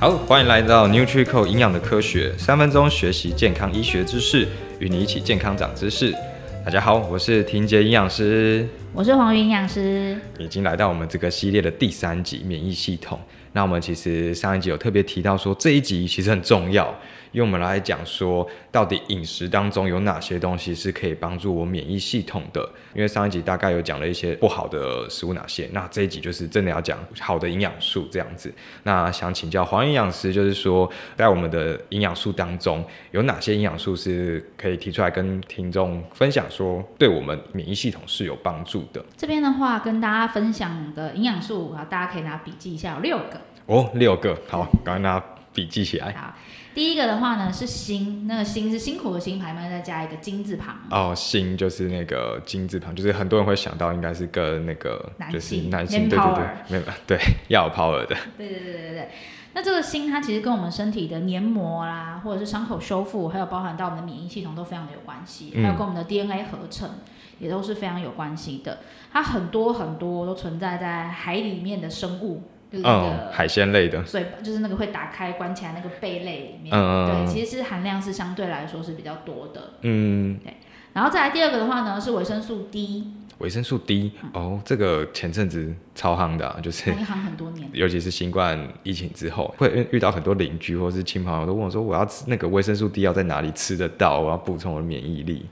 好，欢迎来到 NutriCo 营养的科学，三分钟学习健康医学知识，与你一起健康长知识。大家好，我是婷杰营养师，我是黄云营养师，已经来到我们这个系列的第三集免疫系统。那我们其实上一集有特别提到说，这一集其实很重要。因为我们来讲说，到底饮食当中有哪些东西是可以帮助我免疫系统的？因为上一集大概有讲了一些不好的食物哪些，那这一集就是真的要讲好的营养素这样子。那想请教黄营养师，就是说在我们的营养素当中，有哪些营养素是可以提出来跟听众分享，说对我们免疫系统是有帮助的？这边的话跟大家分享的营养素啊，大家可以拿笔记一下，有六个哦，六个，好，赶快拿笔记起来。好。第一个的话呢是辛，那个辛是辛苦的辛，旁边再加一个金字旁。哦，辛就是那个金字旁，就是很多人会想到应该是跟那个就是男性，对对对，没有对，要有 power 的。对对对对对，那这个锌它其实跟我们身体的黏膜啦，或者是伤口修复，还有包含到我们的免疫系统都非常的有关系，还有跟我们的 DNA 合成也都是非常有关系的。它很多很多都存在在海里面的生物。就是那个、嗯，海鲜类的，所以就是那个会打开关起来那个贝类里面，嗯、对，其实是含量是相对来说是比较多的，嗯，对。然后再来第二个的话呢，是维生素 D。维生素 D，嗯、哦，这个前阵子超夯的、啊，就是夯很多年，尤其是新冠疫情之后，会遇到很多邻居或是亲朋友都问我说，我要吃那个维生素 D 要在哪里吃得到？我要补充我的免疫力。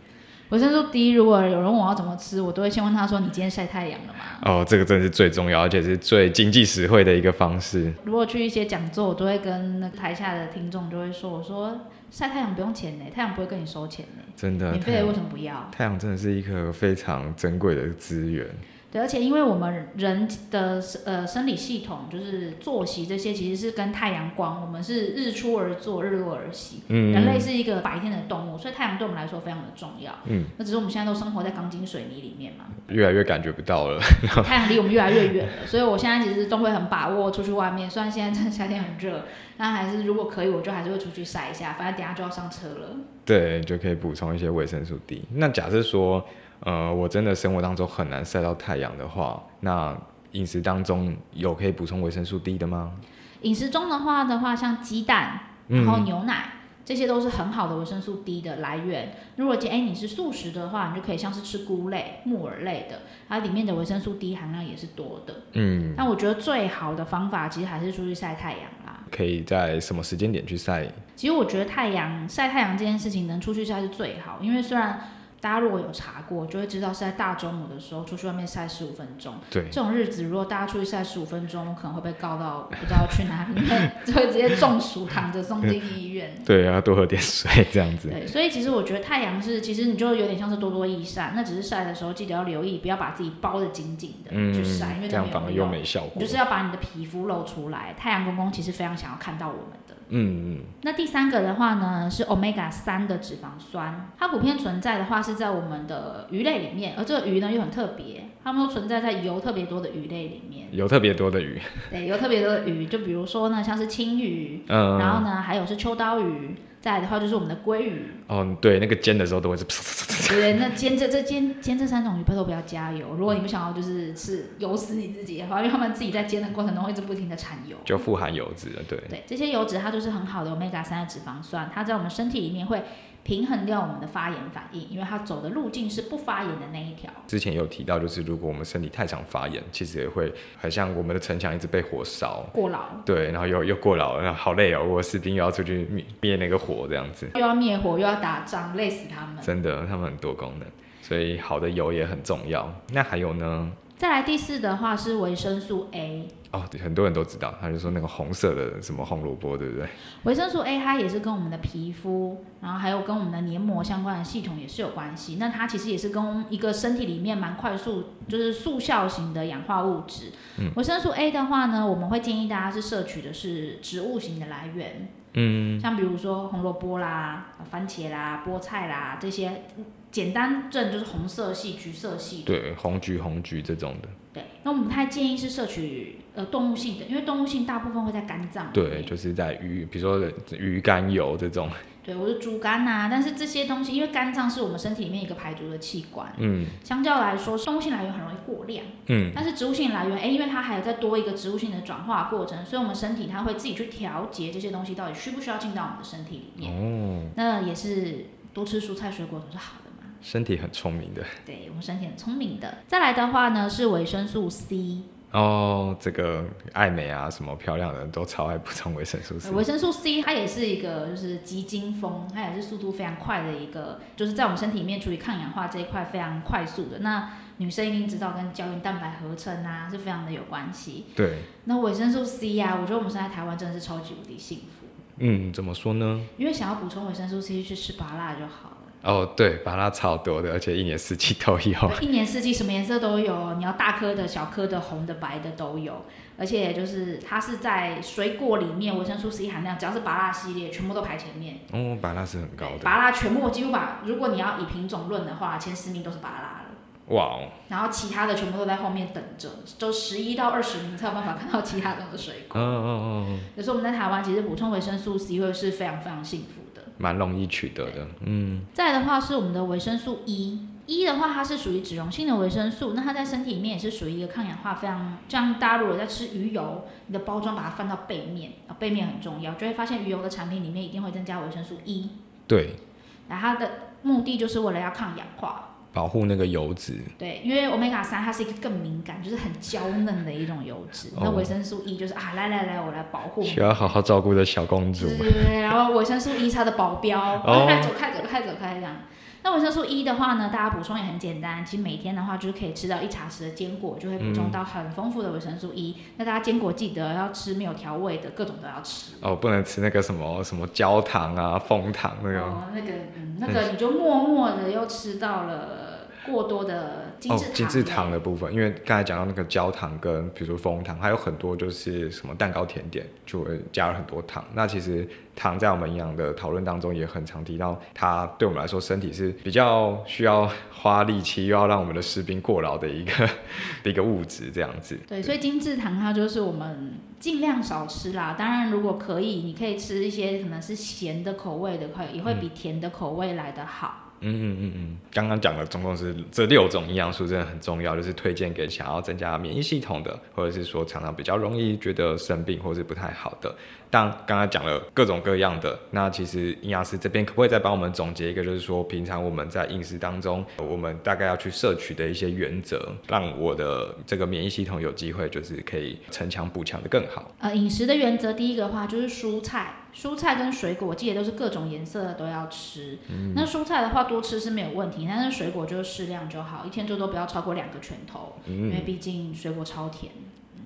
维生素 D，如果有人问我要怎么吃，我都会先问他说：“你今天晒太阳了吗？”哦，这个真的是最重要，而且是最经济实惠的一个方式。如果去一些讲座，我都会跟那个台下的听众就会说：“我说晒太阳不用钱呢，太阳不会跟你收钱呢，真的，免费的为什么不要？太阳真的是一个非常珍贵的资源。”对，而且因为我们人的呃生理系统就是作息这些，其实是跟太阳光，我们是日出而作，日落而息。嗯，人类是一个白天的动物，所以太阳对我们来说非常的重要。嗯，那只是我们现在都生活在钢筋水泥里面嘛，越来越感觉不到了。太阳离我们越来越远了，所以我现在其实都会很把握出去外面。虽然现在夏天很热，但还是如果可以，我就还是会出去晒一下。反正等下就要上车了。对，就可以补充一些维生素 D。那假设说。呃，我真的生活当中很难晒到太阳的话，那饮食当中有可以补充维生素 D 的吗？饮食中的话的话，像鸡蛋，然后牛奶，嗯、这些都是很好的维生素 D 的来源。如果今天你是素食的话，你就可以像是吃菇类、木耳类的，它里面的维生素 D 含量也是多的。嗯，但我觉得最好的方法其实还是出去晒太阳啦。可以在什么时间点去晒？其实我觉得太阳晒太阳这件事情能出去晒是最好，因为虽然。大家如果有查过，就会知道是在大中午的时候出去外面晒十五分钟。对，这种日子如果大家出去晒十五分钟，可能会被告到不知道去哪里，就会直接中暑，躺着送进医院。对，要多喝点水这样子。对，所以其实我觉得太阳是，其实你就有点像是多多益善。那只是晒的时候记得要留意，不要把自己包的紧紧的去晒，嗯、因为这样反而又没效果。就是要把你的皮肤露出来。太阳公公其实非常想要看到我们的。嗯嗯，那第三个的话呢，是 Omega 三的脂肪酸，它普遍存在的话是在我们的鱼类里面，而这个鱼呢又很特别，它们都存在在油特别多的鱼类里面。油特别多的鱼，对，油特别多的鱼，就比如说呢，像是青鱼，嗯，然后呢还有是秋刀鱼。再来的话就是我们的鲑鱼哦，对，那个煎的时候都会是，对，那煎这这煎煎这三种鱼，不都不要加油。如果你不想要就是是油死你自己的话，因为他们自己在煎的过程中会一直不停的产油，就富含油脂了，对。对，这些油脂它就是很好的 Omega 三的脂肪酸，它在我们身体里面会。平衡掉我们的发炎反应，因为它走的路径是不发炎的那一条。之前有提到，就是如果我们身体太常发炎，其实也会很像我们的城墙一直被火烧过劳。对，然后又又过劳，然后好累哦，我士兵又要出去灭灭那个火，这样子。又要灭火，又要打仗，累死他们。真的，他们很多功能，所以好的油也很重要。那还有呢？再来第四的话是维生素 A。哦，对，很多人都知道，他就说那个红色的什么红萝卜，对不对？维生素 A 它也是跟我们的皮肤，然后还有跟我们的黏膜相关的系统也是有关系。那它其实也是跟一个身体里面蛮快速，就是速效型的氧化物质。嗯，维生素 A 的话呢，我们会建议大家是摄取的是植物型的来源。嗯，像比如说红萝卜啦、番茄啦、菠菜啦这些。简单症就是红色系、橘色系。对，红橘红橘这种的。对，那我们不太建议是摄取呃动物性的，因为动物性大部分会在肝脏。对，就是在鱼，比如说鱼肝油这种。对，我是猪肝呐，但是这些东西，因为肝脏是我们身体里面一个排毒的器官，嗯，相较来说，动物性来源很容易过量，嗯，但是植物性来源，哎，因为它还有再多一个植物性的转化过程，所以我们身体它会自己去调节这些东西到底需不需要进到我们的身体里面，哦，那也是多吃蔬菜水果总是好的嘛，身体很聪明的，对，我们身体很聪明的。再来的话呢，是维生素 C。哦，这个爱美啊，什么漂亮的人都超爱补充维生素 C。维生素 C 它也是一个就是急惊风，它也是速度非常快的一个，就是在我们身体里面处理抗氧化这一块非常快速的。那女生一定知道跟胶原蛋白合成啊是非常的有关系。对。那维生素 C 啊，我觉得我们现在台湾真的是超级无敌幸福。嗯，怎么说呢？因为想要补充维生素 C，去吃芭乐就好。哦，对，芭拉超多的，而且一年四季都有。一年四季什么颜色都有，你要大颗的、小颗的、红的、白的都有。而且就是它是在水果里面维生素 C 含量，只要是芭拉系列，全部都排前面。哦，芭拉是很高的。芭拉全部我几乎把，如果你要以品种论的话，前十名都是芭拉了。哇哦。然后其他的全部都在后面等着，都十一到二十名才有办法看到其他的水果。嗯嗯嗯嗯。有时候我们在台湾其实补充维生素 C 会是非常非常幸福。蛮容易取得的，嗯。再的话是我们的维生素 E，E 的话它是属于脂溶性的维生素，那它在身体里面也是属于一个抗氧化非常，像大家如果在吃鱼油，你的包装把它翻到背面，啊，背面很重要，就会发现鱼油的产品里面一定会增加维生素 E。对。那它的目的就是为了要抗氧化。保护那个油脂，对，因为 omega 三它是一个更敏感，就是很娇嫩的一种油脂。哦、那维生素 E 就是啊，来来来，我来保护。需要好好照顾的小公主。对对对，然后维生素 E 它的保镖，哦、快走开走开走开这样。那维生素 E 的话呢，大家补充也很简单，其实每天的话就是可以吃到一茶匙的坚果，就会补充到很丰富的维生素 E。嗯、那大家坚果记得要吃没有调味的，各种都要吃。哦，不能吃那个什么什么焦糖啊、蜂糖那个。哦，那个嗯，那个你就默默的又吃到了。过多的精制糖，哦、精制糖的部分，因为刚才讲到那个焦糖跟比如说枫糖，还有很多就是什么蛋糕甜点就会加了很多糖。那其实糖在我们营养的讨论当中也很常提到，它对我们来说身体是比较需要花力气，又要让我们的士兵过劳的一个的 一个物质这样子。对，所以精制糖它就是我们尽量少吃啦。当然如果可以，你可以吃一些可能是咸的口味的，会也会比甜的口味来的好。嗯嗯嗯嗯嗯，刚刚讲的总共是这六种营养素，真的很重要，就是推荐给想要增加免疫系统的，或者是说常常比较容易觉得生病或是不太好的。但刚刚讲了各种各样的，那其实营养师这边可不可以再帮我们总结一个，就是说平常我们在饮食当中，我们大概要去摄取的一些原则，让我的这个免疫系统有机会就是可以城墙补强的更好。呃，饮食的原则第一个的话就是蔬菜，蔬菜跟水果，我记得都是各种颜色的都要吃。嗯。那蔬菜的话多吃是没有问题，但是水果就适量就好，一天最多不要超过两个拳头，嗯。因为毕竟水果超甜。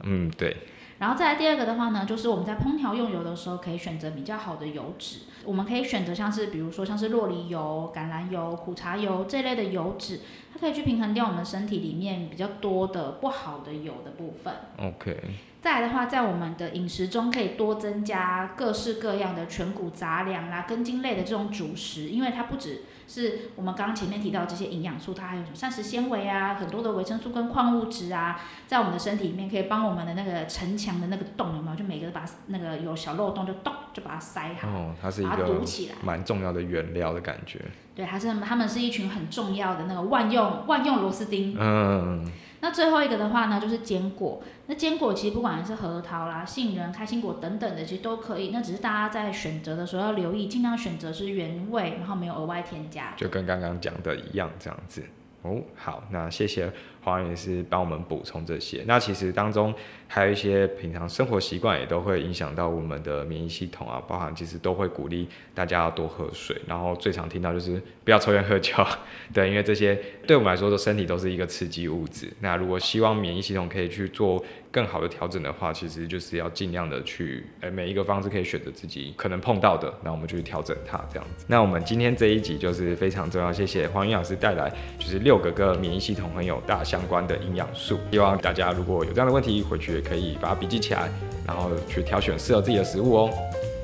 嗯，对。然后再来第二个的话呢，就是我们在烹调用油的时候，可以选择比较好的油脂。我们可以选择像是，比如说像是洛梨油、橄榄油、苦茶油这类的油脂，它可以去平衡掉我们身体里面比较多的不好的油的部分。OK。再来的话，在我们的饮食中可以多增加各式各样的全谷杂粮啦、根茎类的这种主食，因为它不只是我们刚刚前面提到的这些营养素，它还有什么膳食纤维啊，很多的维生素跟矿物质啊，在我们的身体里面可以帮我们的那个城墙的那个洞有没有？就每个把那个有小漏洞就咚就把它塞好，哦，它是一个堵起来，蛮重要的原料的感觉。对，它是他们是一群很重要的那个万用万用螺丝钉。嗯。那最后一个的话呢，就是坚果。那坚果其实不管是核桃啦、杏仁、开心果等等的，其实都可以。那只是大家在选择的时候要留意，尽量选择是原味，然后没有额外添加。就跟刚刚讲的一样，这样子。哦，好，那谢谢黄营养师帮我们补充这些。那其实当中还有一些平常生活习惯也都会影响到我们的免疫系统啊，包含其实都会鼓励大家要多喝水，然后最常听到就是不要抽烟喝酒，对，因为这些对我们来说，的身体都是一个刺激物质。那如果希望免疫系统可以去做。更好的调整的话，其实就是要尽量的去，诶，每一个方式可以选择自己可能碰到的，那我们就去调整它这样子。那我们今天这一集就是非常重要，谢谢黄营养师带来，就是六个跟免疫系统很有大相关的营养素，希望大家如果有这样的问题，回去也可以把它笔记起来，然后去挑选适合自己的食物哦。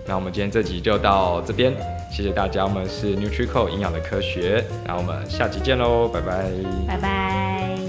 那我们今天这集就到这边，谢谢大家，我们是 NutriCo 营养的科学，然后我们下期见喽，拜拜，拜拜。